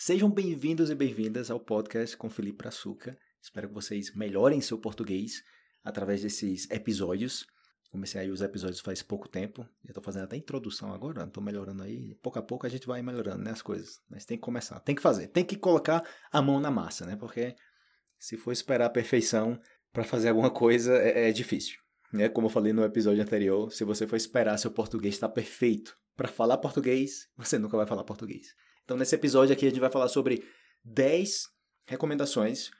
Sejam bem-vindos e bem-vindas ao podcast com Felipe Açúcar. Espero que vocês melhorem seu português através desses episódios. Comecei aí os episódios faz pouco tempo. Já estou fazendo até introdução agora, estou melhorando aí. Pouco a pouco a gente vai melhorando né, as coisas. Mas tem que começar, tem que fazer, tem que colocar a mão na massa, né? Porque se for esperar a perfeição para fazer alguma coisa, é, é difícil. Né? Como eu falei no episódio anterior, se você for esperar seu português estar perfeito para falar português, você nunca vai falar português. Então, nesse episódio aqui, a gente vai falar sobre 10 recomendações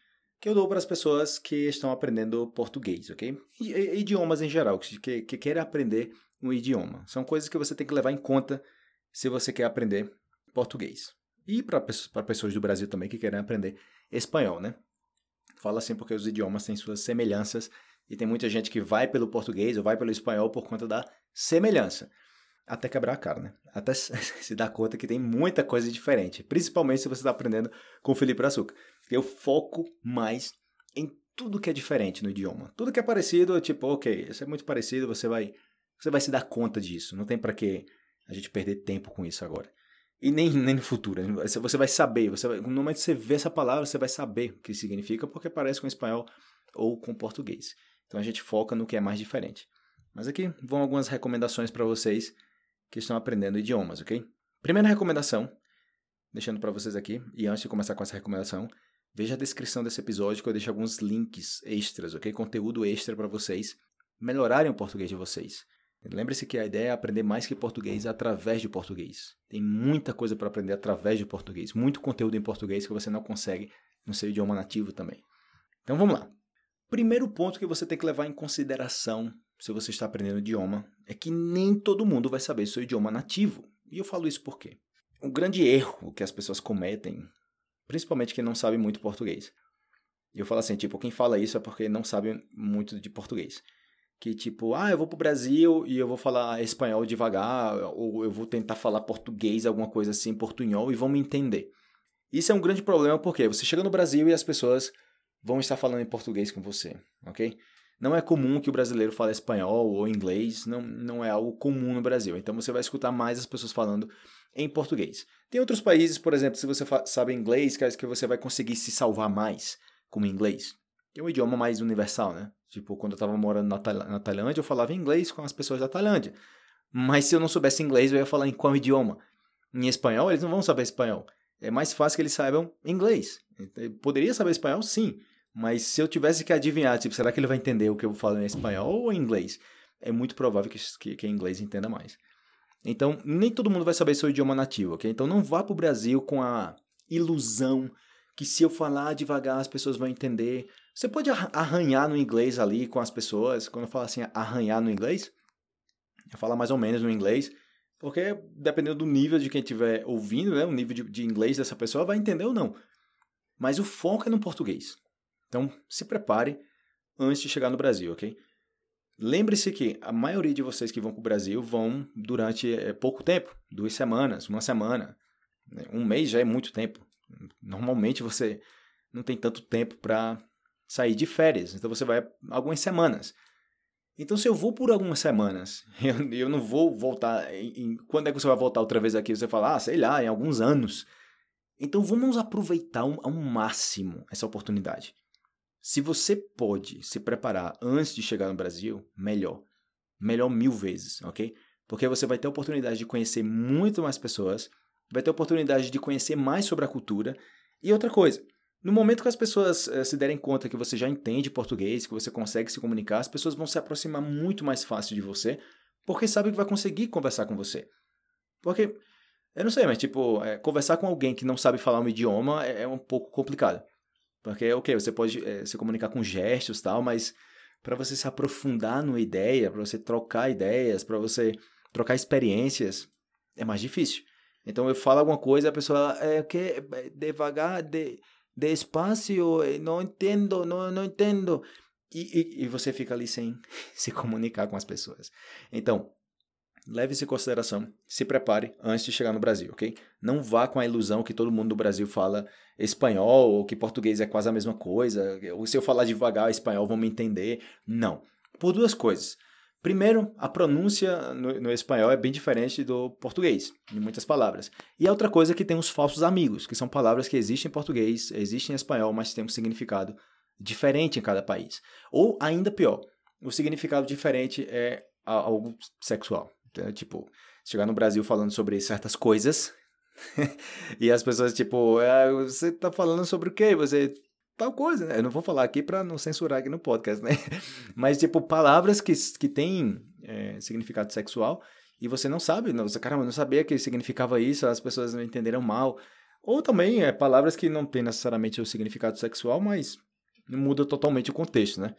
que eu dou para as pessoas que estão aprendendo português, ok? Idiomas em geral, que, que querem aprender um idioma. São coisas que você tem que levar em conta se você quer aprender português. E para pessoas do Brasil também que querem aprender espanhol, né? Fala assim porque os idiomas têm suas semelhanças e tem muita gente que vai pelo português ou vai pelo espanhol por conta da semelhança. Até quebrar a cara, né? Até se dar conta que tem muita coisa diferente. Principalmente se você está aprendendo com o Felipe Açúcar. Eu foco mais em tudo que é diferente no idioma. Tudo que é parecido, tipo, ok, isso é muito parecido, você vai, você vai se dar conta disso. Não tem para que a gente perder tempo com isso agora. E nem, nem no futuro. Você vai saber, você vai, no momento que você vê essa palavra, você vai saber o que significa, porque parece com espanhol ou com português. Então a gente foca no que é mais diferente. Mas aqui vão algumas recomendações para vocês que estão aprendendo idiomas, ok? Primeira recomendação, deixando para vocês aqui, e antes de começar com essa recomendação, veja a descrição desse episódio que eu deixo alguns links extras, ok? Conteúdo extra para vocês melhorarem o português de vocês. Lembre-se que a ideia é aprender mais que português através de português. Tem muita coisa para aprender através de português, muito conteúdo em português que você não consegue no seu idioma nativo também. Então vamos lá. Primeiro ponto que você tem que levar em consideração se você está aprendendo idioma é que nem todo mundo vai saber seu idioma nativo. E eu falo isso por quê? O grande erro que as pessoas cometem, principalmente quem não sabe muito português. Eu falo assim, tipo, quem fala isso é porque não sabe muito de português. Que tipo, ah, eu vou pro Brasil e eu vou falar espanhol devagar, ou eu vou tentar falar português, alguma coisa assim, portunhol, e vão me entender. Isso é um grande problema porque você chega no Brasil e as pessoas vão estar falando em português com você, ok? Não é comum que o brasileiro fale espanhol ou inglês, não, não é algo comum no Brasil. Então você vai escutar mais as pessoas falando em português. Tem outros países, por exemplo, se você sabe inglês, que você vai conseguir se salvar mais com inglês. É um idioma mais universal, né? Tipo, quando eu estava morando na, na Tailândia, eu falava inglês com as pessoas da Tailândia. Mas se eu não soubesse inglês, eu ia falar em qual idioma? Em espanhol, eles não vão saber espanhol. É mais fácil que eles saibam inglês. Poderia saber espanhol? Sim. Mas se eu tivesse que adivinhar, tipo, será que ele vai entender o que eu falo em espanhol ou em inglês? É muito provável que, que, que em inglês entenda mais. Então, nem todo mundo vai saber seu idioma nativo, ok? Então, não vá para o Brasil com a ilusão que se eu falar devagar as pessoas vão entender. Você pode arranhar no inglês ali com as pessoas. Quando eu falo assim, arranhar no inglês, eu falo mais ou menos no inglês, porque dependendo do nível de quem estiver ouvindo, né, o nível de, de inglês dessa pessoa vai entender ou não. Mas o foco é no português. Então, se prepare antes de chegar no Brasil, ok? Lembre-se que a maioria de vocês que vão para o Brasil vão durante é, pouco tempo, duas semanas, uma semana. Né? Um mês já é muito tempo. Normalmente você não tem tanto tempo para sair de férias, então você vai algumas semanas. Então, se eu vou por algumas semanas, eu, eu não vou voltar. Em, em, quando é que você vai voltar outra vez aqui? Você fala, ah, sei lá, em alguns anos. Então, vamos aproveitar ao máximo essa oportunidade. Se você pode se preparar antes de chegar no Brasil, melhor. Melhor mil vezes, ok? Porque você vai ter a oportunidade de conhecer muito mais pessoas, vai ter a oportunidade de conhecer mais sobre a cultura. E outra coisa, no momento que as pessoas eh, se derem conta que você já entende português, que você consegue se comunicar, as pessoas vão se aproximar muito mais fácil de você, porque sabem que vai conseguir conversar com você. Porque, eu não sei, mas tipo, é, conversar com alguém que não sabe falar um idioma é, é um pouco complicado. Porque, ok, você pode é, se comunicar com gestos tal, mas para você se aprofundar numa ideia, para você trocar ideias, para você trocar experiências, é mais difícil. Então eu falo alguma coisa, a pessoa é que é, devagar, de, despacio, eh, não entendo, não, não entendo. E, e, e você fica ali sem se comunicar com as pessoas. Então, leve isso em consideração, se prepare antes de chegar no Brasil, ok? Não vá com a ilusão que todo mundo do Brasil fala espanhol ou que português é quase a mesma coisa, ou se eu falar devagar espanhol vão me entender. Não. Por duas coisas. Primeiro, a pronúncia no, no, espanhol é bem diferente do português, em muitas palavras. E a outra coisa é que tem os falsos amigos, que são palavras que existem em português, existem em espanhol, mas têm um significado diferente em cada país. Ou, ainda pior, o significado diferente é algo sexual. Então, tipo, chegar no Brasil falando sobre certas coisas e as pessoas, tipo, ah, você tá falando sobre o quê? Você tal coisa, né? Eu não vou falar aqui para não censurar aqui no podcast, né? Mas, tipo, palavras que, que têm é, significado sexual e você não sabe, não, você, caramba, não sabia que significava isso, as pessoas não entenderam mal. Ou também é, palavras que não têm necessariamente o significado sexual, mas muda totalmente o contexto, né?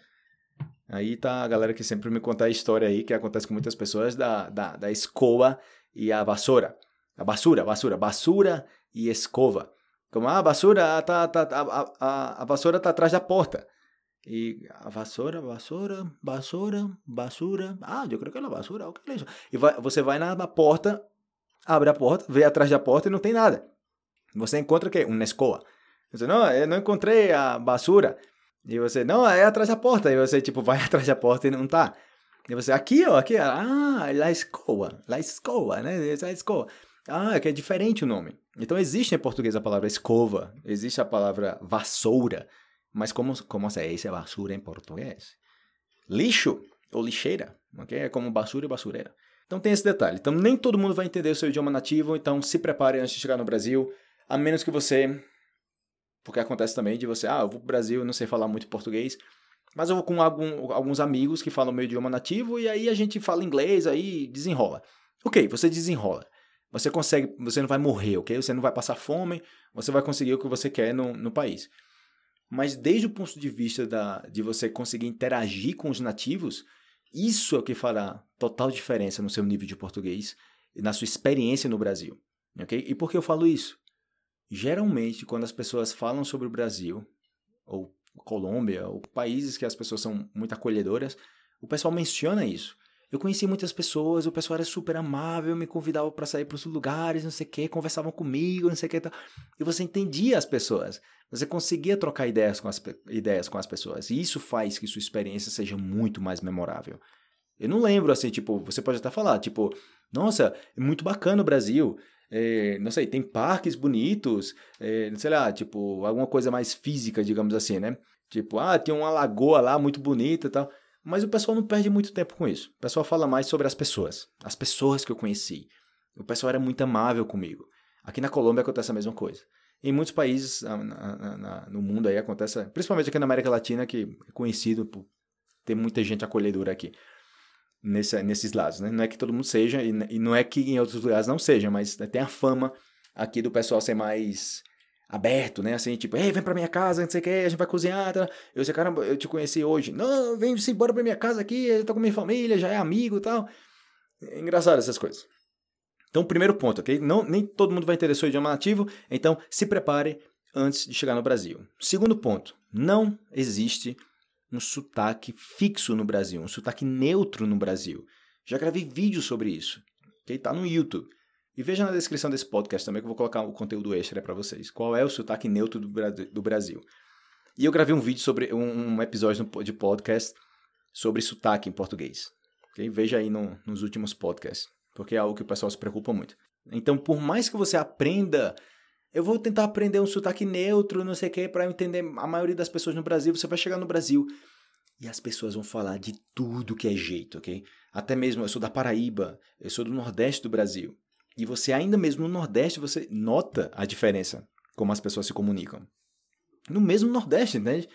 Aí tá a galera que sempre me conta a história aí, que acontece com muitas pessoas, da, da, da escoa e a vassoura. A basura, basura, basura e escova. Como, ah, a vassoura tá, tá, tá a, a, a vassoura tá atrás da porta. E a vassoura, vassoura, vassoura, basura. Ah, eu creo que é a vassoura. O que é isso? E vai, você vai na, na, porta, abre a porta, vê atrás da porta e não tem nada. Você encontra o quê? Uma escoa. Você, não, eu não encontrei a basura. E você, não, é atrás da porta. E você, tipo, vai atrás da porta e não tá. E você, aqui, ó, aqui, ah, la escoa, la escoa, né? La escoa. Ah, é que é diferente o nome. Então existe em português a palavra escova, existe a palavra vassoura, mas como, como se diz vassoura em português? Lixo ou lixeira, ok? É como basura e basureira. Então tem esse detalhe. Então nem todo mundo vai entender o seu idioma nativo, então se prepare antes de chegar no Brasil, a menos que você... Porque acontece também de você, ah, eu vou pro Brasil, não sei falar muito português, mas eu vou com algum, alguns amigos que falam meu idioma nativo e aí a gente fala inglês, aí desenrola. Ok, você desenrola. Você consegue, você não vai morrer, ok? Você não vai passar fome, você vai conseguir o que você quer no, no país. Mas desde o ponto de vista da, de você conseguir interagir com os nativos, isso é o que fará total diferença no seu nível de português e na sua experiência no Brasil. ok? E por que eu falo isso? Geralmente, quando as pessoas falam sobre o Brasil, ou Colômbia, ou países que as pessoas são muito acolhedoras, o pessoal menciona isso. Eu conheci muitas pessoas, o pessoal era super amável, me convidava para sair para os lugares, não sei o que, conversavam comigo, não sei o que. E você entendia as pessoas. Você conseguia trocar ideias com, as, ideias com as pessoas. E isso faz que sua experiência seja muito mais memorável. Eu não lembro assim, tipo, você pode até falar, tipo, nossa, é muito bacana o Brasil. É, não sei, tem parques bonitos, é, sei lá, tipo, alguma coisa mais física, digamos assim, né? Tipo, ah, tem uma lagoa lá muito bonita e tal. Mas o pessoal não perde muito tempo com isso. O pessoal fala mais sobre as pessoas. As pessoas que eu conheci. O pessoal era muito amável comigo. Aqui na Colômbia acontece a mesma coisa. Em muitos países na, na, na, no mundo aí acontece, principalmente aqui na América Latina, que é conhecido por ter muita gente acolhedora aqui. Nesse, nesses lados, né? Não é que todo mundo seja, e, e não é que em outros lugares não seja, mas tem a fama aqui do pessoal ser mais aberto, né? Assim, tipo, ei, vem pra minha casa, não sei o que, a gente vai cozinhar. Tá? Eu sei, caramba, eu te conheci hoje. Não, vem-se embora pra minha casa aqui, eu tô com minha família, já é amigo e tal. É engraçado essas coisas. Então, primeiro ponto, ok? Não, nem todo mundo vai entender seu idioma nativo, então se prepare antes de chegar no Brasil. Segundo ponto, não existe um sotaque fixo no Brasil, um sotaque neutro no Brasil. Já gravei vídeo sobre isso, ok? Tá no YouTube. E veja na descrição desse podcast também que eu vou colocar o conteúdo extra para vocês. Qual é o sotaque neutro do Brasil? E eu gravei um vídeo sobre um episódio de podcast sobre sotaque em português. Okay? Veja aí no, nos últimos podcasts, porque é algo que o pessoal se preocupa muito. Então, por mais que você aprenda, eu vou tentar aprender um sotaque neutro, não sei o que, para entender a maioria das pessoas no Brasil. Você vai chegar no Brasil e as pessoas vão falar de tudo que é jeito, ok? Até mesmo eu sou da Paraíba, eu sou do Nordeste do Brasil. E você, ainda mesmo no Nordeste, você nota a diferença como as pessoas se comunicam. No mesmo Nordeste, entende?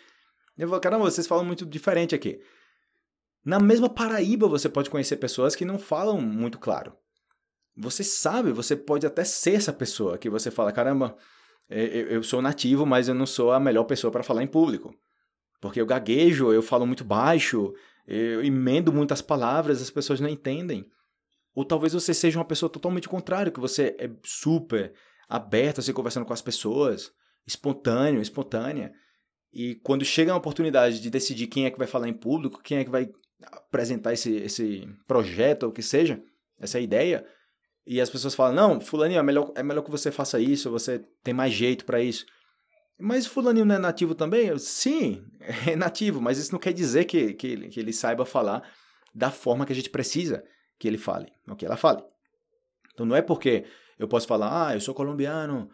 Eu falo, caramba, vocês falam muito diferente aqui. Na mesma Paraíba você pode conhecer pessoas que não falam muito claro. Você sabe, você pode até ser essa pessoa que você fala, caramba, eu sou nativo, mas eu não sou a melhor pessoa para falar em público. Porque eu gaguejo, eu falo muito baixo, eu emendo muitas palavras, as pessoas não entendem. Ou talvez você seja uma pessoa totalmente contrária, que você é super aberto a se conversando com as pessoas, espontâneo, espontânea. E quando chega a oportunidade de decidir quem é que vai falar em público, quem é que vai apresentar esse, esse projeto, ou o que seja, essa ideia, e as pessoas falam, não, fulaninho, é melhor, é melhor que você faça isso, você tem mais jeito para isso. Mas fulaninho não é nativo também? Sim, é nativo, mas isso não quer dizer que, que, que ele saiba falar da forma que a gente precisa que ele fale, ou que ela fale. Então não é porque eu posso falar, ah, eu sou colombiano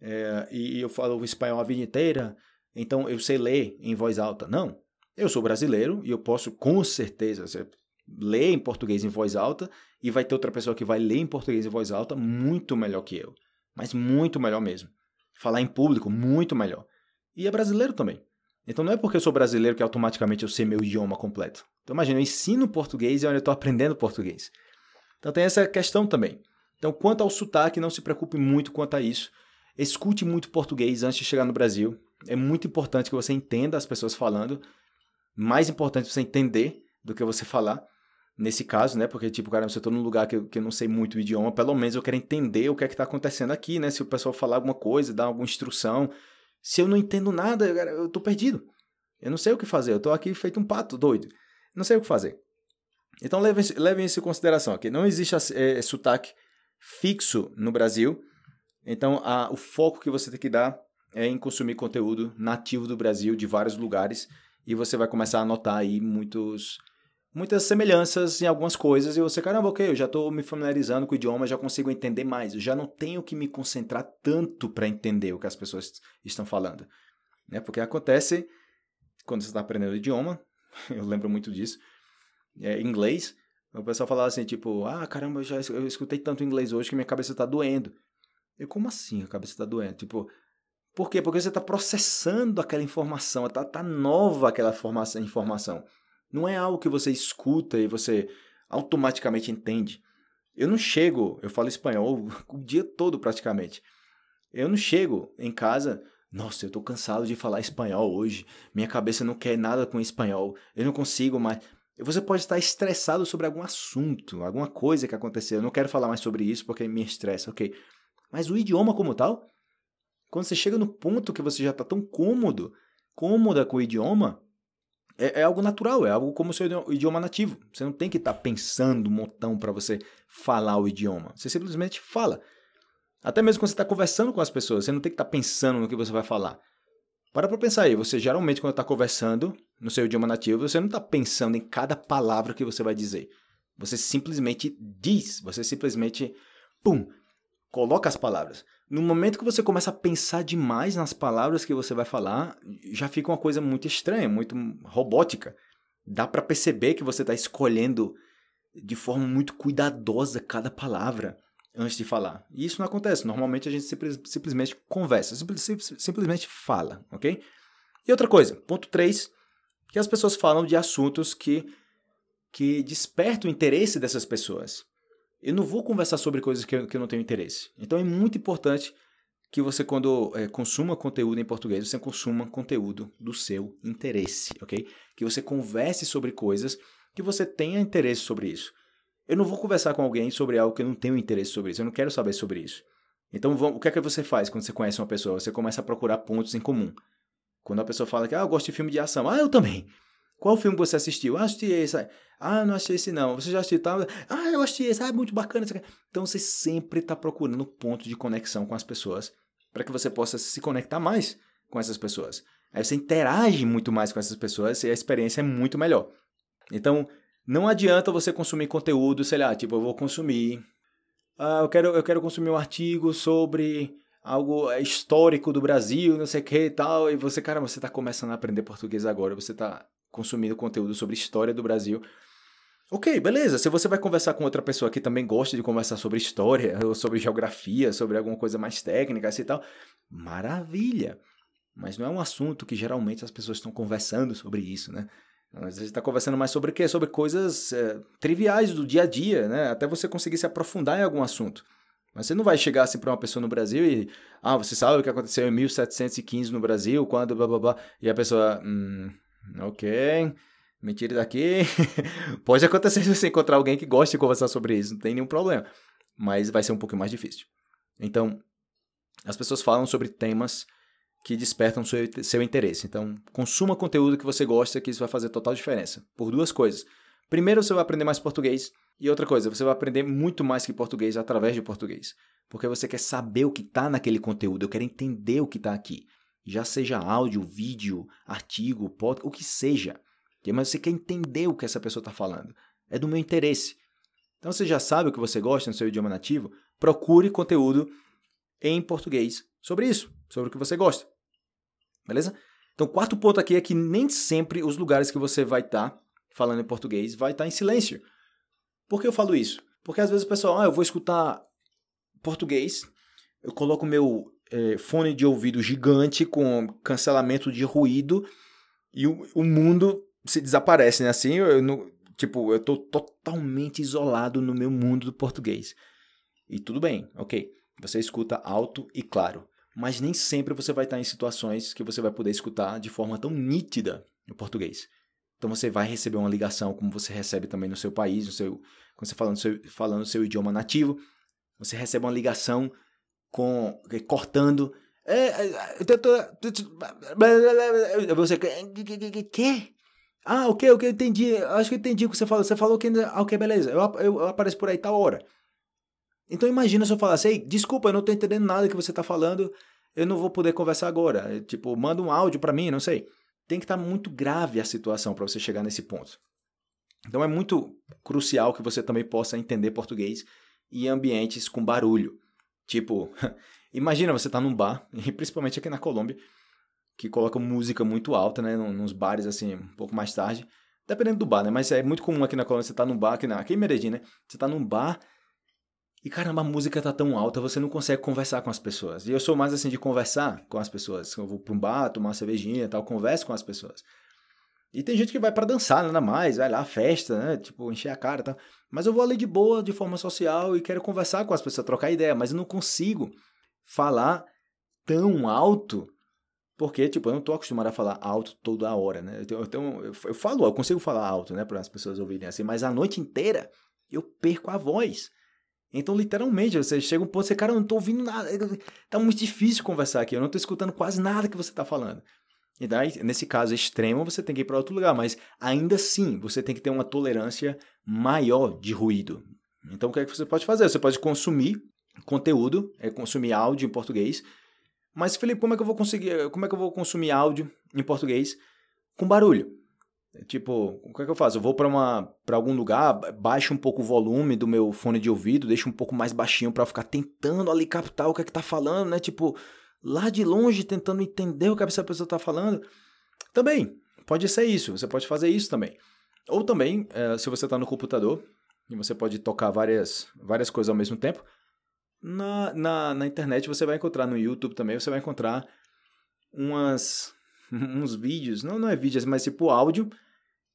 é, e eu falo espanhol a vida inteira, então eu sei ler em voz alta. Não. Eu sou brasileiro e eu posso com certeza ler em português em voz alta e vai ter outra pessoa que vai ler em português em voz alta muito melhor que eu. Mas muito melhor mesmo. Falar em público, muito melhor. E é brasileiro também. Então não é porque eu sou brasileiro que automaticamente eu sei meu idioma completo. Então imagina, eu ensino português e eu estou aprendendo português. Então tem essa questão também. Então quanto ao sotaque, não se preocupe muito quanto a isso. Escute muito português antes de chegar no Brasil. É muito importante que você entenda as pessoas falando. Mais importante você entender do que você falar. Nesse caso, né? Porque, tipo, cara, se eu tô num lugar que eu, que eu não sei muito o idioma, pelo menos eu quero entender o que é que tá acontecendo aqui, né? Se o pessoal falar alguma coisa, dar alguma instrução, se eu não entendo nada, eu tô perdido. Eu não sei o que fazer. Eu tô aqui feito um pato doido. Não sei o que fazer. Então levem, levem isso em consideração aqui. Não existe é, sotaque fixo no Brasil. Então a, o foco que você tem que dar é em consumir conteúdo nativo do Brasil, de vários lugares. E você vai começar a notar aí muitos muitas semelhanças em algumas coisas e você, caramba, ok, eu já estou me familiarizando com o idioma, já consigo entender mais, eu já não tenho que me concentrar tanto para entender o que as pessoas estão falando. Né? Porque acontece quando você está aprendendo o idioma, eu lembro muito disso, é, inglês, o pessoal falava assim, tipo, ah, caramba, eu já eu escutei tanto inglês hoje que minha cabeça está doendo. Eu, como assim a cabeça está doendo? Tipo, por quê? Porque você está processando aquela informação, tá, tá nova aquela formação, informação. Não é algo que você escuta e você automaticamente entende. Eu não chego, eu falo espanhol o dia todo praticamente. Eu não chego em casa, nossa, eu tô cansado de falar espanhol hoje. Minha cabeça não quer nada com espanhol. Eu não consigo mais. Você pode estar estressado sobre algum assunto, alguma coisa que aconteceu. Eu não quero falar mais sobre isso porque me estressa, ok? Mas o idioma como tal, quando você chega no ponto que você já está tão cômodo, cômoda com o idioma, é, é, algo natural, é algo como o seu idioma nativo. Você não tem que estar tá pensando um montão para você falar o idioma. Você simplesmente fala. Até mesmo quando você está conversando com as pessoas, você não tem que estar tá pensando no que você vai falar. Para para pensar aí, você geralmente quando está conversando no seu idioma nativo, você não está pensando em cada palavra que você vai dizer. Você simplesmente diz, você simplesmente, pum, coloca as palavras. No momento que você começa a pensar demais nas palavras que você vai falar, já fica uma coisa muito estranha, muito robótica. Dá para perceber que você está escolhendo de forma muito cuidadosa cada palavra antes de falar. E isso não acontece. Normalmente a gente simples, simplesmente conversa, simples, simplesmente fala, ok? E outra coisa, ponto 3, que as pessoas falam de assuntos que, que despertam o interesse dessas pessoas. Eu não vou conversar sobre coisas que eu, que eu não tenho interesse. Então é muito importante que você, quando é, consuma conteúdo em português, você consuma conteúdo do seu interesse, ok? Que você converse sobre coisas que você tenha interesse sobre isso. Eu não vou conversar com alguém sobre algo que eu não tenho interesse sobre isso. Eu não quero saber sobre isso. Então, o que é que você faz quando você conhece uma pessoa? Você começa a procurar pontos em comum. Quando a pessoa fala que, ah, eu gosto de filme de ação. Ah, eu também. Qual filme você assistiu? Ah, assisti esse. Ah, não assisti esse não. Você já assistiu tal? Ah, eu assisti esse. Ah, é muito bacana. Então você sempre está procurando ponto de conexão com as pessoas para que você possa se conectar mais com essas pessoas. Aí você interage muito mais com essas pessoas e a experiência é muito melhor. Então, não adianta você consumir conteúdo, sei lá, tipo, eu vou consumir. Ah, eu quero, eu quero consumir um artigo sobre algo histórico do Brasil, não sei o que e tal. E você, cara, você está começando a aprender português agora, você está consumindo conteúdo sobre história do Brasil. Ok, beleza. Se você vai conversar com outra pessoa que também gosta de conversar sobre história, ou sobre geografia, sobre alguma coisa mais técnica assim e tal, maravilha. Mas não é um assunto que geralmente as pessoas estão conversando sobre isso, né? Às vezes está conversando mais sobre o quê? Sobre coisas é, triviais do dia a dia, né? Até você conseguir se aprofundar em algum assunto. Mas você não vai chegar assim para uma pessoa no Brasil e, ah, você sabe o que aconteceu em 1715 no Brasil, quando blá blá blá, e a pessoa, hum, ok, me tire daqui. Pode acontecer se você encontrar alguém que goste de conversar sobre isso, não tem nenhum problema. Mas vai ser um pouco mais difícil. Então, as pessoas falam sobre temas que despertam seu, seu interesse. Então, consuma conteúdo que você gosta, que isso vai fazer total diferença. Por duas coisas. Primeiro, você vai aprender mais português. E outra coisa, você vai aprender muito mais que português através de português. Porque você quer saber o que está naquele conteúdo, eu quero entender o que está aqui já seja áudio, vídeo, artigo, podcast, o que seja. Mas você quer entender o que essa pessoa está falando. é do meu interesse. Então você já sabe o que você gosta no seu idioma nativo, procure conteúdo em português sobre isso, sobre o que você gosta. Beleza? Então, quarto ponto aqui é que nem sempre os lugares que você vai estar tá falando em português vai estar tá em silêncio. Por que eu falo isso? Porque às vezes o pessoal, ah, eu vou escutar português, eu coloco meu é, fone de ouvido gigante com cancelamento de ruído e o, o mundo se desaparece, né? Assim, eu, eu, tipo, eu tô totalmente isolado no meu mundo do português. E tudo bem, ok. Você escuta alto e claro. Mas nem sempre você vai estar em situações que você vai poder escutar de forma tão nítida o português. Então você vai receber uma ligação, como você recebe também no seu país, no seu, quando você falando no seu, falando seu idioma nativo. Você recebe uma ligação com cortando. Você quer? Ah, ok, ok, entendi. Acho que entendi o que você falou. Você falou que. Ah, ok, beleza. Eu, eu, eu apareço por aí tal hora. Então imagina se eu falasse, ei, desculpa, eu não tô entendendo nada que você tá falando, eu não vou poder conversar agora. Tipo, manda um áudio para mim, não sei. Tem que estar tá muito grave a situação para você chegar nesse ponto. Então é muito crucial que você também possa entender português em ambientes com barulho. Tipo, imagina você tá num bar, e principalmente aqui na Colômbia, que coloca música muito alta, né, nos bares assim, um pouco mais tarde, dependendo do bar, né, mas é muito comum aqui na Colômbia você tá num bar, aqui, na, aqui em Medellín, né, você tá num bar e caramba, a música tá tão alta, você não consegue conversar com as pessoas. E eu sou mais assim de conversar com as pessoas. Eu vou pra um bar, tomar uma cervejinha e tal, converso com as pessoas. E tem gente que vai para dançar, nada mais, vai lá, festa, né? Tipo, encher a cara e tal. Mas eu vou ali de boa, de forma social e quero conversar com as pessoas, trocar ideia, mas eu não consigo falar tão alto porque, tipo, eu não tô acostumado a falar alto toda hora, né? Tenho, eu, eu, eu falo, eu consigo falar alto, né, para as pessoas ouvirem assim, mas a noite inteira eu perco a voz. Então, literalmente, você chega um ponto, você, cara, eu não tô ouvindo nada. Tá muito difícil conversar aqui, eu não tô escutando quase nada que você tá falando. E daí, nesse caso extremo, você tem que ir para outro lugar, mas ainda assim, você tem que ter uma tolerância maior de ruído. Então, o que é que você pode fazer? Você pode consumir conteúdo, é consumir áudio em português. Mas, Felipe, como é que eu vou conseguir, como é que eu vou consumir áudio em português com barulho? Tipo, o que é que eu faço? Eu vou para algum lugar, baixo um pouco o volume do meu fone de ouvido, deixo um pouco mais baixinho para ficar tentando ali captar o que é que tá falando, né? Tipo, lá de longe tentando entender o que essa pessoa tá falando. Também pode ser isso, você pode fazer isso também. Ou também, é, se você tá no computador e você pode tocar várias várias coisas ao mesmo tempo, na, na, na internet você vai encontrar no YouTube também, você vai encontrar umas uns vídeos, não, não é vídeos, mas tipo áudio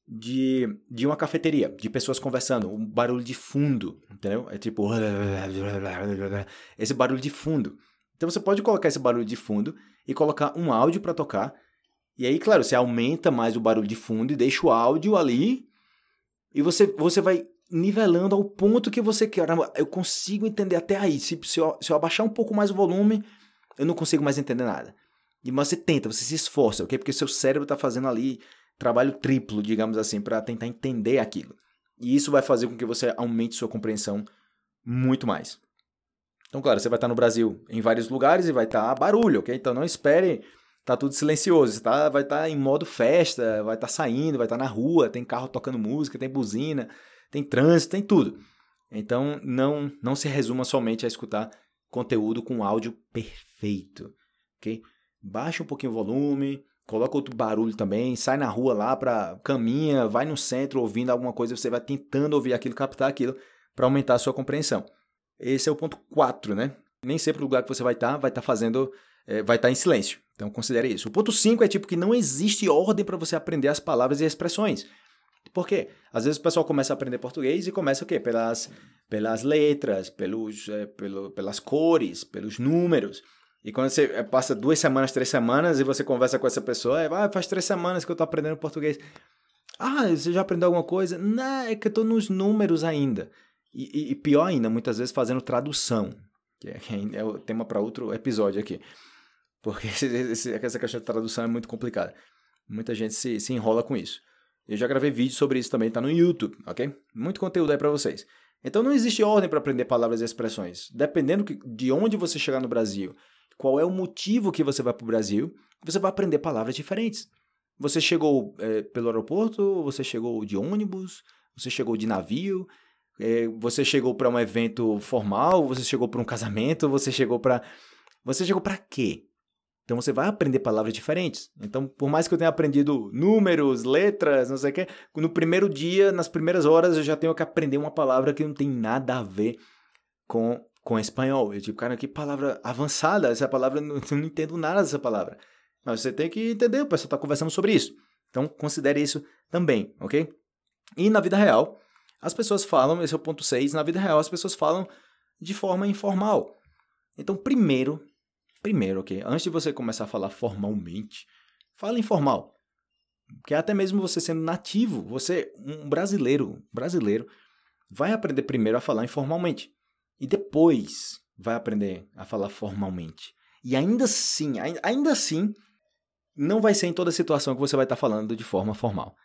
de, de uma cafeteria, de pessoas conversando, um barulho de fundo, entendeu? É tipo esse barulho de fundo. Então você pode colocar esse barulho de fundo e colocar um áudio para tocar. E aí, claro, você aumenta mais o barulho de fundo e deixa o áudio ali e você, você vai nivelando ao ponto que você quer. Eu consigo entender até aí. Se, se, eu, se eu abaixar um pouco mais o volume, eu não consigo mais entender nada. Mas você tenta, você se esforça, ok? Porque seu cérebro está fazendo ali trabalho triplo, digamos assim, para tentar entender aquilo. E isso vai fazer com que você aumente sua compreensão muito mais. Então, claro, você vai estar no Brasil em vários lugares e vai estar barulho, ok? Então não espere tá tudo silencioso, você tá, vai estar em modo festa, vai estar saindo, vai estar na rua, tem carro tocando música, tem buzina, tem trânsito, tem tudo. Então não não se resuma somente a escutar conteúdo com áudio perfeito, ok? Baixa um pouquinho o volume, coloca outro barulho também, sai na rua lá para caminha, vai no centro ouvindo alguma coisa, você vai tentando ouvir aquilo, captar aquilo para aumentar a sua compreensão. Esse é o ponto 4, né? Nem sempre o lugar que você vai estar tá, vai estar tá fazendo é, vai estar tá em silêncio. Então considere isso. O ponto 5 é tipo que não existe ordem para você aprender as palavras e expressões. Por quê? Às vezes o pessoal começa a aprender português e começa o quê? Pelas, pelas letras, pelos, é, pelo, pelas cores, pelos números. E quando você eh, passa duas semanas, três semanas e você conversa com essa pessoa, é, ah, faz três semanas que eu tô aprendendo português. Ah, você já aprendeu alguma coisa? Não, é que eu tô nos números ainda. E, e, pior ainda, muitas vezes fazendo tradução, que é, é o tema para outro episódio aqui. Porque esse, essa questão de tradução é muito complicada. Muita gente se, se enrola com isso. Eu já gravei vídeo sobre isso também, tá no YouTube, ok? Muito conteúdo aí para vocês. Então não existe ordem para aprender palavras e expressões. Dependendo de onde você chegar no Brasil qual é o motivo que você vai para o Brasil, você vai aprender palavras diferentes. Você chegou é, pelo aeroporto, você chegou de ônibus, Você chegou de navio? É, você chegou para um evento formal? Você chegou para um casamento? Você chegou para você chegou para quê? Então você vai aprender palavras diferentes. Então, por mais que eu tenha aprendido números, letras, não sei o quê, no primeiro dia, nas primeiras horas, eu já tenho que aprender uma palavra que não tem nada a ver com, com espanhol. Eu digo, cara, que palavra avançada, essa palavra, eu não entendo nada dessa palavra. Mas você tem que entender, o pessoal está conversando sobre isso. Então, considere isso também, ok? E na vida real, as pessoas falam, esse é o ponto 6, na vida real as pessoas falam de forma informal. Então, primeiro, primeiro, ok? Antes de você começar a falar formalmente, fala informal. Porque até mesmo você sendo nativo, você, um brasileiro, brasileiro, vai aprender primeiro a falar informalmente. E depois vai aprender a falar formalmente. E ainda assim, ainda assim, não vai ser em toda situação que você vai estar falando de forma formal.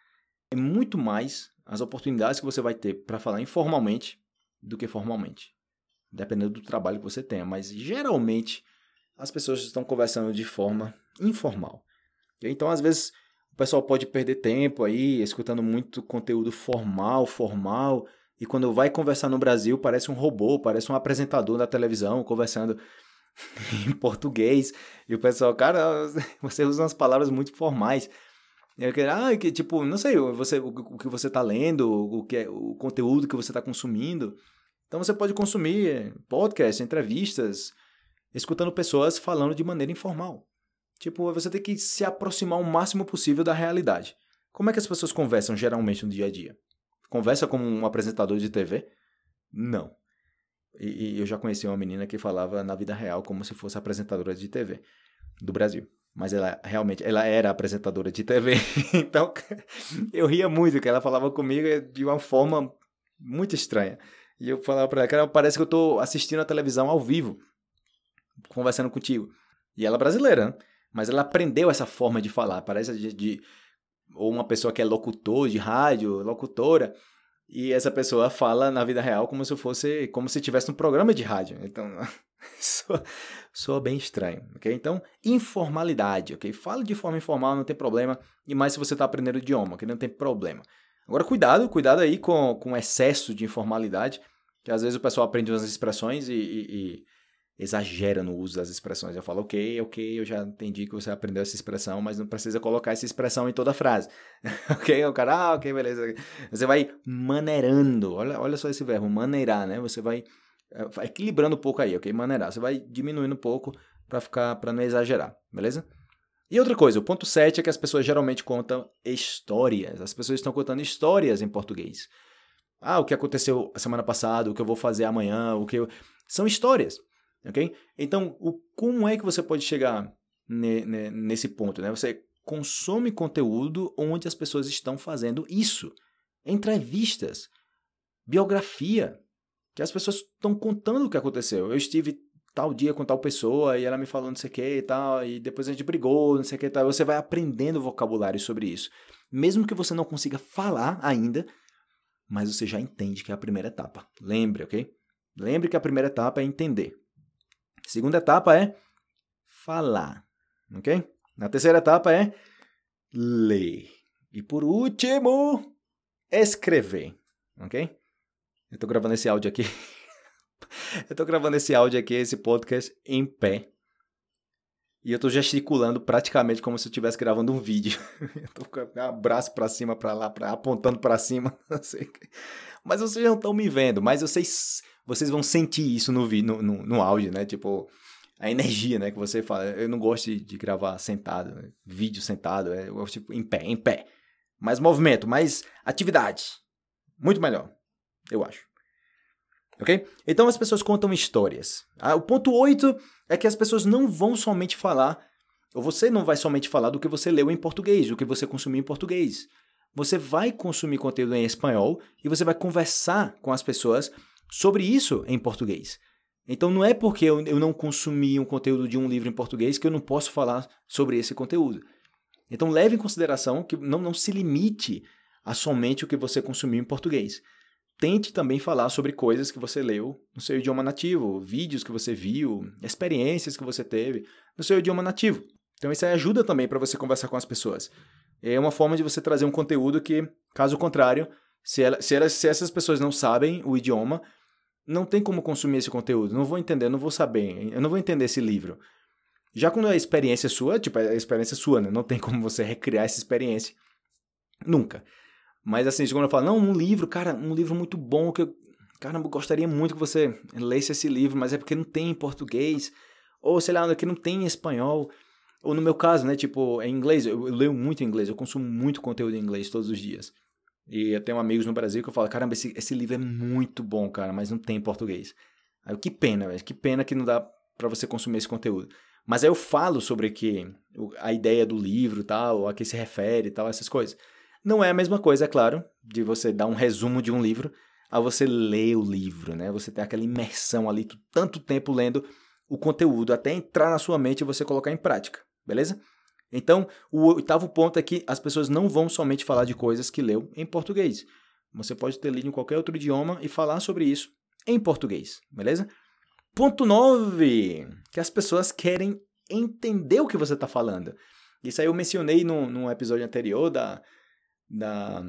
É muito mais as oportunidades que você vai ter para falar informalmente do que formalmente. Dependendo do trabalho que você tenha. Mas geralmente as pessoas estão conversando de forma informal. Então, às vezes, o pessoal pode perder tempo aí escutando muito conteúdo formal, formal, e quando vai conversar no Brasil, parece um robô, parece um apresentador da televisão conversando em português. E o pessoal, cara, você usa umas palavras muito formais. Eu quero, ah, que tipo, não sei, você, o, o que você está lendo, o que é, o conteúdo que você está consumindo. Então você pode consumir podcast, entrevistas, escutando pessoas falando de maneira informal. Tipo, você tem que se aproximar o máximo possível da realidade. Como é que as pessoas conversam geralmente no dia a dia? Conversa como um apresentador de TV? Não. E, e, eu já conheci uma menina que falava na vida real como se fosse apresentadora de TV do Brasil. Mas ela realmente, ela era apresentadora de TV. então, eu ria muito que ela falava comigo de uma forma muito estranha. E eu falava para ela, cara, parece que eu tô assistindo a televisão ao vivo, conversando contigo. E ela é brasileira, né? mas ela aprendeu essa forma de falar. Parece de, de ou uma pessoa que é locutor de rádio, locutora, e essa pessoa fala na vida real como se fosse, como se tivesse um programa de rádio. Então, soa, soa bem estranho, ok? Então, informalidade, ok? Fala de forma informal, não tem problema. E mais se você está aprendendo o idioma, que não tem problema. Agora, cuidado, cuidado aí com, com excesso de informalidade, que às vezes o pessoal aprende umas expressões e, e, e exagera no uso das expressões. Eu falo, ok, ok, eu já entendi que você aprendeu essa expressão, mas não precisa colocar essa expressão em toda a frase. ok? O cara, ah, ok, beleza. Você vai maneirando, olha, olha só esse verbo, maneirar, né? Você vai, vai equilibrando um pouco aí, ok? Maneirar. Você vai diminuindo um pouco para ficar, para não exagerar, beleza? E outra coisa, o ponto 7 é que as pessoas geralmente contam histórias. As pessoas estão contando histórias em português. Ah, o que aconteceu a semana passada, o que eu vou fazer amanhã, o que eu... São histórias ok? Então, o, como é que você pode chegar ne, ne, nesse ponto, né? Você consome conteúdo onde as pessoas estão fazendo isso. Entrevistas, biografia, que as pessoas estão contando o que aconteceu. Eu estive tal dia com tal pessoa e ela me falou não sei o que e tal, e depois a gente brigou, não sei o que e tal. Você vai aprendendo vocabulário sobre isso. Mesmo que você não consiga falar ainda, mas você já entende que é a primeira etapa. Lembre, ok? Lembre que a primeira etapa é entender. Segunda etapa é falar, ok? Na terceira etapa é ler. E por último, escrever, ok? Eu tô gravando esse áudio aqui. eu tô gravando esse áudio aqui, esse podcast em pé. E eu tô gesticulando praticamente como se eu estivesse gravando um vídeo. eu tô com o braço para cima, para lá, pra, apontando para cima. Mas vocês não estão me vendo, mas vocês vocês vão sentir isso no, no, no, no áudio, né? Tipo, a energia, né? Que você fala. Eu não gosto de, de gravar sentado, né? vídeo sentado. É, eu gosto tipo, em pé, em pé. Mais movimento, mais atividade. Muito melhor, eu acho. Ok? Então as pessoas contam histórias. Ah, o ponto 8 é que as pessoas não vão somente falar, ou você não vai somente falar do que você leu em português, do que você consumiu em português. Você vai consumir conteúdo em espanhol e você vai conversar com as pessoas sobre isso em português. Então não é porque eu, eu não consumi um conteúdo de um livro em português que eu não posso falar sobre esse conteúdo. Então leve em consideração que não, não se limite a somente o que você consumiu em português. Tente também falar sobre coisas que você leu no seu idioma nativo, vídeos que você viu, experiências que você teve no seu idioma nativo. Então isso ajuda também para você conversar com as pessoas. É uma forma de você trazer um conteúdo que, caso contrário, Se, ela, se, ela, se essas pessoas não sabem o idioma, não tem como consumir esse conteúdo. Não vou entender, não vou saber, eu não vou entender esse livro. Já quando a experiência é sua, tipo, a experiência é sua, né? Não tem como você recriar essa experiência. Nunca. Mas assim, quando eu falo, não, um livro, cara, um livro muito bom que eu. Caramba, gostaria muito que você lesse esse livro, mas é porque não tem em português. Ou, sei lá, que não tem em espanhol. Ou no meu caso, né, tipo, em inglês, eu, eu leio muito inglês, eu consumo muito conteúdo em inglês todos os dias. E eu tenho amigos no Brasil que eu falo, caramba, esse, esse livro é muito bom, cara, mas não tem em português. Aí eu, que pena, velho, que pena que não dá para você consumir esse conteúdo. Mas aí eu falo sobre que a ideia do livro, tal, a que se refere, tal, essas coisas. Não é a mesma coisa, é claro, de você dar um resumo de um livro a você ler o livro, né? Você ter aquela imersão ali, tanto tempo lendo o conteúdo até entrar na sua mente e você colocar em prática, beleza? Então, o oitavo ponto é que as pessoas não vão somente falar de coisas que leu em português. Você pode ter lido em qualquer outro idioma e falar sobre isso em português, beleza? Ponto 9, que as pessoas querem entender o que você está falando. Isso aí eu mencionei no, num episódio anterior da, da...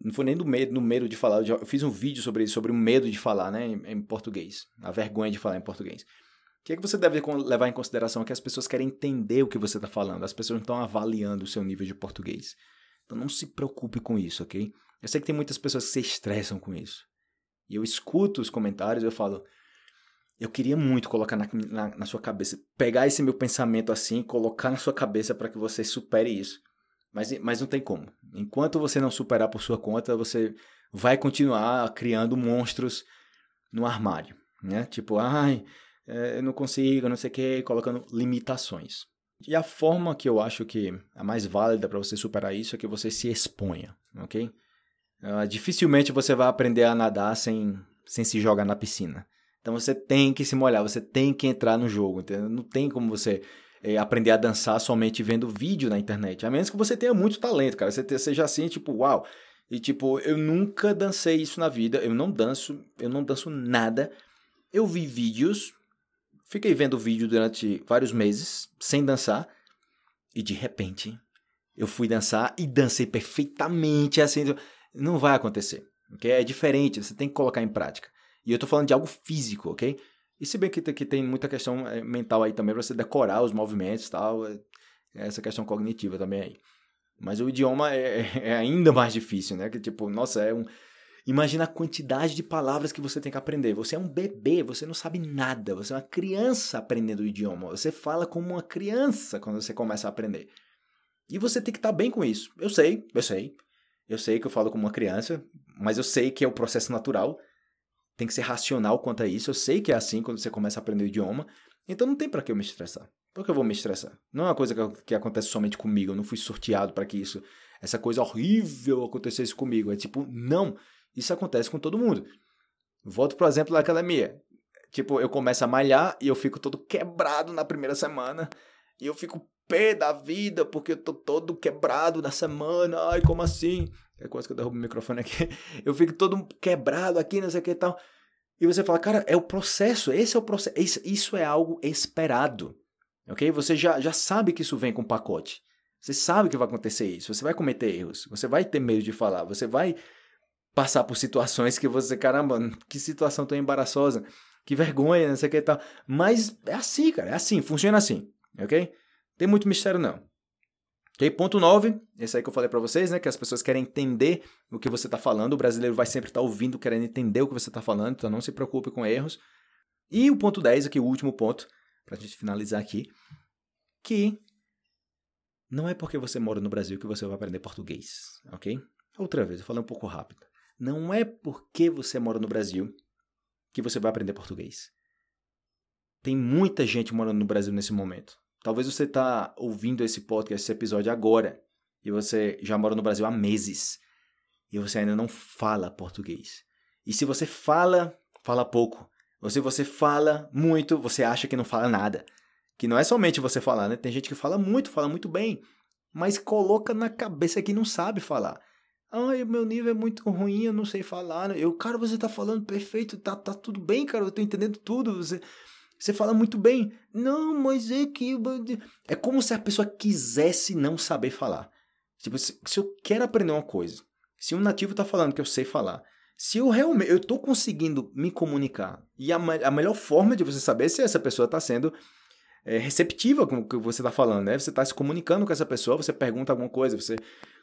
Não foi nem do medo, no medo de falar, eu fiz um vídeo sobre isso, sobre o medo de falar né, em, em português, a vergonha de falar em português. O que, é que você deve levar em consideração é que as pessoas querem entender o que você está falando, as pessoas não estão avaliando o seu nível de português. Então não se preocupe com isso, ok? Eu sei que tem muitas pessoas que se estressam com isso. E eu escuto os comentários eu falo, eu queria muito colocar na, na, na, sua cabeça, pegar esse meu pensamento assim, colocar na sua cabeça para que você supere isso. Mas, mas não tem como. Enquanto você não superar por sua conta, você vai continuar criando monstros no armário, né? Tipo, ai, é, eu não consigo, não sei o que, colocando limitações. E a forma que eu acho que a mais válida para você superar isso é que você se exponha, ok? Uh, dificilmente você vai aprender a nadar sem, sem se jogar na piscina. Então você tem que se molhar, você tem que entrar no jogo, entendeu? Não tem como você é, aprender a dançar somente vendo vídeo na internet. A menos que você tenha muito talento, cara. Você seja assim, tipo, uau. E tipo, eu nunca dancei isso na vida. Eu não danço, eu não danço nada. Eu vi vídeos Fiquei vendo vídeo durante vários meses, sem dançar, e de repente eu fui dançar e dancei perfeitamente assim. Não vai acontecer, ok? É diferente, você tem que colocar em prática. E eu tô falando de algo físico, ok? E se bem que, que tem muita questão eh, mental aí também para você decorar os movimentos e tal, é essa questão cognitiva também aí. Mas o idioma é, é ainda mais difícil, né? Que tipo, nossa, é um Imagina a quantidade de palavras que você tem que aprender. Você é um bebê, você não sabe nada. Você é uma criança aprendendo o idioma. Você fala como uma criança quando você começa a aprender. E você tem que estar bem com isso. Eu sei, eu sei. Eu sei que eu falo como uma criança, mas eu sei que é o processo natural. Tem que ser racional quanto a isso. Eu sei que é assim quando você começa a aprender o idioma. Então não tem para que eu me estressar. Por que eu vou me estressar? Não é uma coisa que, que acontece somente comigo. Eu não fui sorteado para que isso, essa coisa horrível acontecesse comigo. É tipo, não. Isso acontece com todo mundo. Volto pro exemplo da academia. Tipo, eu começo a malhar e eu fico todo quebrado na primeira semana. E eu fico pé da vida porque eu tô todo quebrado na semana. Ai, como assim? É quase que eu derrubo o microfone aqui. Eu fico todo quebrado aqui, não sei o que e tal. E você fala, cara, é o processo. Esse é o processo. Isso, é algo esperado. Ok? Você já, já sabe que isso vem com pacote. Você sabe que vai acontecer isso. Você vai cometer erros. Você vai ter medo de falar. Você vai passar por situações que você, caramba, que situação tão embaraçosa, que vergonha, não sei o que e tal. Mas é assim, cara, é assim, funciona assim, ok? Tem muito mistério não. Ok, ponto 9, esse aí que eu falei para vocês, né, que as pessoas querem entender o que você está falando, o brasileiro vai sempre estar tá ouvindo, querendo entender o que você está falando, então não se preocupe com erros. E o ponto 10, aqui o último ponto, para a gente finalizar aqui, que não é porque você mora no Brasil que você vai aprender português, ok? Outra vez, eu falei um pouco rápido. Não é porque você mora no Brasil que você vai aprender português. Tem muita gente morando no Brasil nesse momento. Talvez você está ouvindo esse podcast, esse episódio agora, e você já mora no Brasil há meses, e você ainda não fala português. E se você fala, fala pouco. Ou se você fala muito, você acha que não fala nada. Que não é somente você falar, né? Tem gente que fala muito, fala muito bem, mas coloca na cabeça que não sabe falar. Ai, meu nível é muito ruim, eu não sei falar. Eu, cara, você tá falando perfeito, tá, tá tudo bem, cara, eu tô entendendo tudo. Você, você fala muito bem. Não, mas é que. É como se a pessoa quisesse não saber falar. Tipo, se, eu quero aprender uma coisa, Se um nativo está falando que eu sei falar, se eu realmente eu estou conseguindo me comunicar, e a, a, melhor forma de você saber se essa pessoa está sendo é, receptiva com o que você está falando, né? Você está se comunicando com essa pessoa, você pergunta alguma coisa, você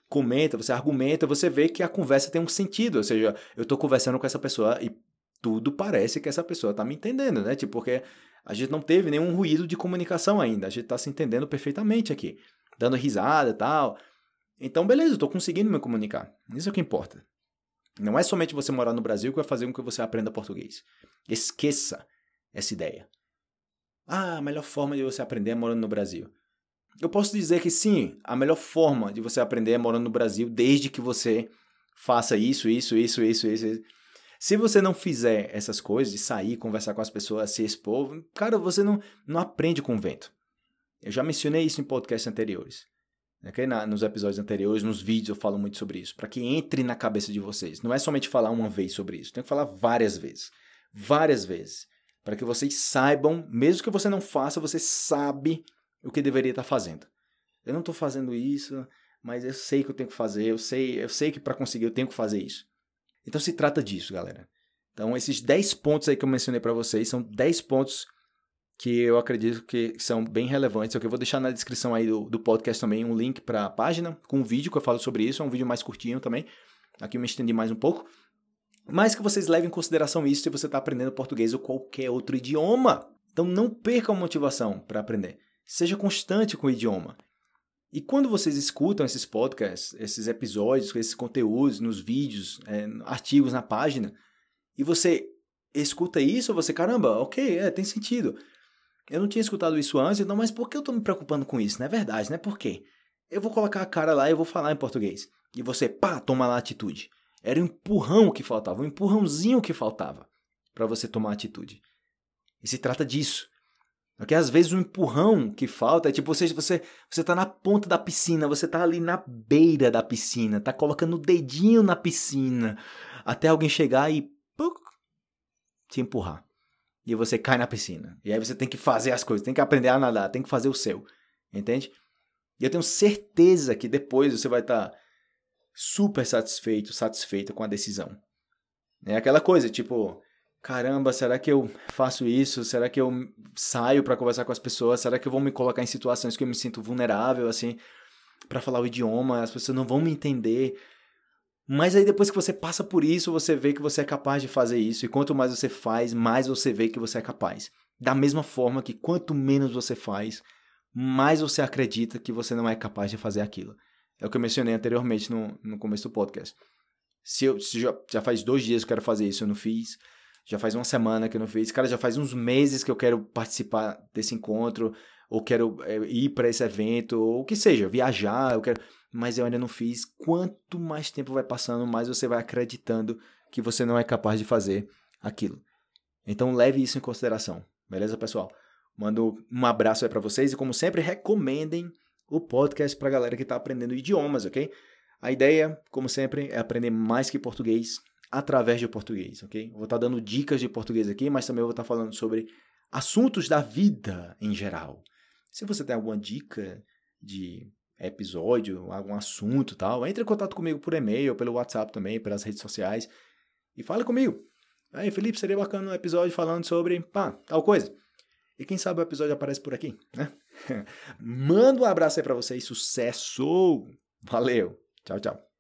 comenta, você argumenta, você vê que a conversa tem um sentido. Ou seja, eu estou conversando com essa pessoa e tudo parece que essa pessoa está me entendendo, né? Tipo, porque a gente não teve nenhum ruído de comunicação ainda. A gente está se entendendo perfeitamente aqui, dando risada e tal. Então, beleza, estou conseguindo me comunicar. Isso é o que importa. Não é somente você morar no Brasil que vai fazer com que você aprenda português. Esqueça essa ideia. Ah, a melhor forma de você aprender é morando no Brasil. Eu posso dizer que sim, a melhor forma de você aprender é morando no Brasil, desde que você faça isso, isso, isso, isso, isso. isso. Se você não fizer essas coisas, de sair, conversar com as pessoas, se expor, cara, você não, não aprende com o vento. Eu já mencionei isso em podcasts anteriores. Okay? Na, nos episódios anteriores, nos vídeos, eu falo muito sobre isso. Para que entre na cabeça de vocês. Não é somente falar uma vez sobre isso. Tem que falar várias vezes. Várias vezes. Para que vocês saibam, mesmo que você não faça, você sabe o que deveria estar fazendo. Eu não estou fazendo isso, mas eu sei que eu tenho que fazer. Eu sei, eu sei que para conseguir eu tenho que fazer isso. Então se trata disso, galera. Então esses 10 pontos aí que eu mencionei para vocês são 10 pontos que eu acredito que são bem relevantes. Eu vou deixar na descrição aí do, do podcast também um link para a página com um vídeo que eu falo sobre isso. É um vídeo mais curtinho também. Aqui eu me estendi mais um pouco. Mas que vocês levem em consideração isso se você está aprendendo português ou qualquer outro idioma. Então não percam a motivação para aprender. Seja constante com o idioma. E quando vocês escutam esses podcasts, esses episódios, esses conteúdos nos vídeos, é, artigos na página, e você escuta isso, você, caramba, ok, é, tem sentido. Eu não tinha escutado isso antes, então, mas por que eu estou me preocupando com isso? Não é verdade, né? Por quê? Eu vou colocar a cara lá e eu vou falar em português. E você, pá, toma lá a atitude. Era um empurrão que faltava, um empurrãozinho que faltava para você tomar atitude. E se trata disso. Porque às vezes o empurrão que falta é tipo você você você tá na ponta da piscina, você tá ali na beira da piscina, tá colocando o dedinho na piscina até alguém chegar e puc, te empurrar e você cai na piscina. E aí você tem que fazer as coisas, tem que aprender a nadar, tem que fazer o seu. Entende? E eu tenho certeza que depois você vai estar tá super satisfeito, satisfeita com a decisão. É aquela coisa, tipo, caramba, será que eu faço isso? Será que eu saio para conversar com as pessoas? Será que eu vou me colocar em situações que eu me sinto vulnerável assim, para falar o idioma? As pessoas não vão me entender. Mas aí depois que você passa por isso, você vê que você é capaz de fazer isso. E quanto mais você faz, mais você vê que você é capaz. Da mesma forma que quanto menos você faz, mais você acredita que você não é capaz de fazer aquilo. É o que eu mencionei anteriormente no, no começo do podcast. Se, eu, se já, já faz dois dias que eu quero fazer isso, eu não fiz. Já faz uma semana que eu não fiz. Cara, já faz uns meses que eu quero participar desse encontro, ou quero é, ir para esse evento, ou o que seja, viajar, eu quero mas eu ainda não fiz. Quanto mais tempo vai passando, mais você vai acreditando que você não é capaz de fazer aquilo. Então leve isso em consideração, beleza, pessoal? Mando um abraço aí para vocês e como sempre recomendem o podcast para galera que está aprendendo idiomas, ok? A ideia, como sempre, é aprender mais que português através de português, ok? vou estar tá dando dicas de português aqui, mas também vou estar tá falando sobre assuntos da vida em geral. Se você tem alguma dica de episódio, algum assunto tal, entre em contato comigo por e-mail, pelo WhatsApp também, pelas redes sociais e fale comigo. Aí, Felipe, seria bacana um episódio falando sobre pá, tal coisa. E quem sabe o episódio aparece por aqui, né? Manda um abraço aí pra vocês, sucesso! Valeu! Tchau, tchau.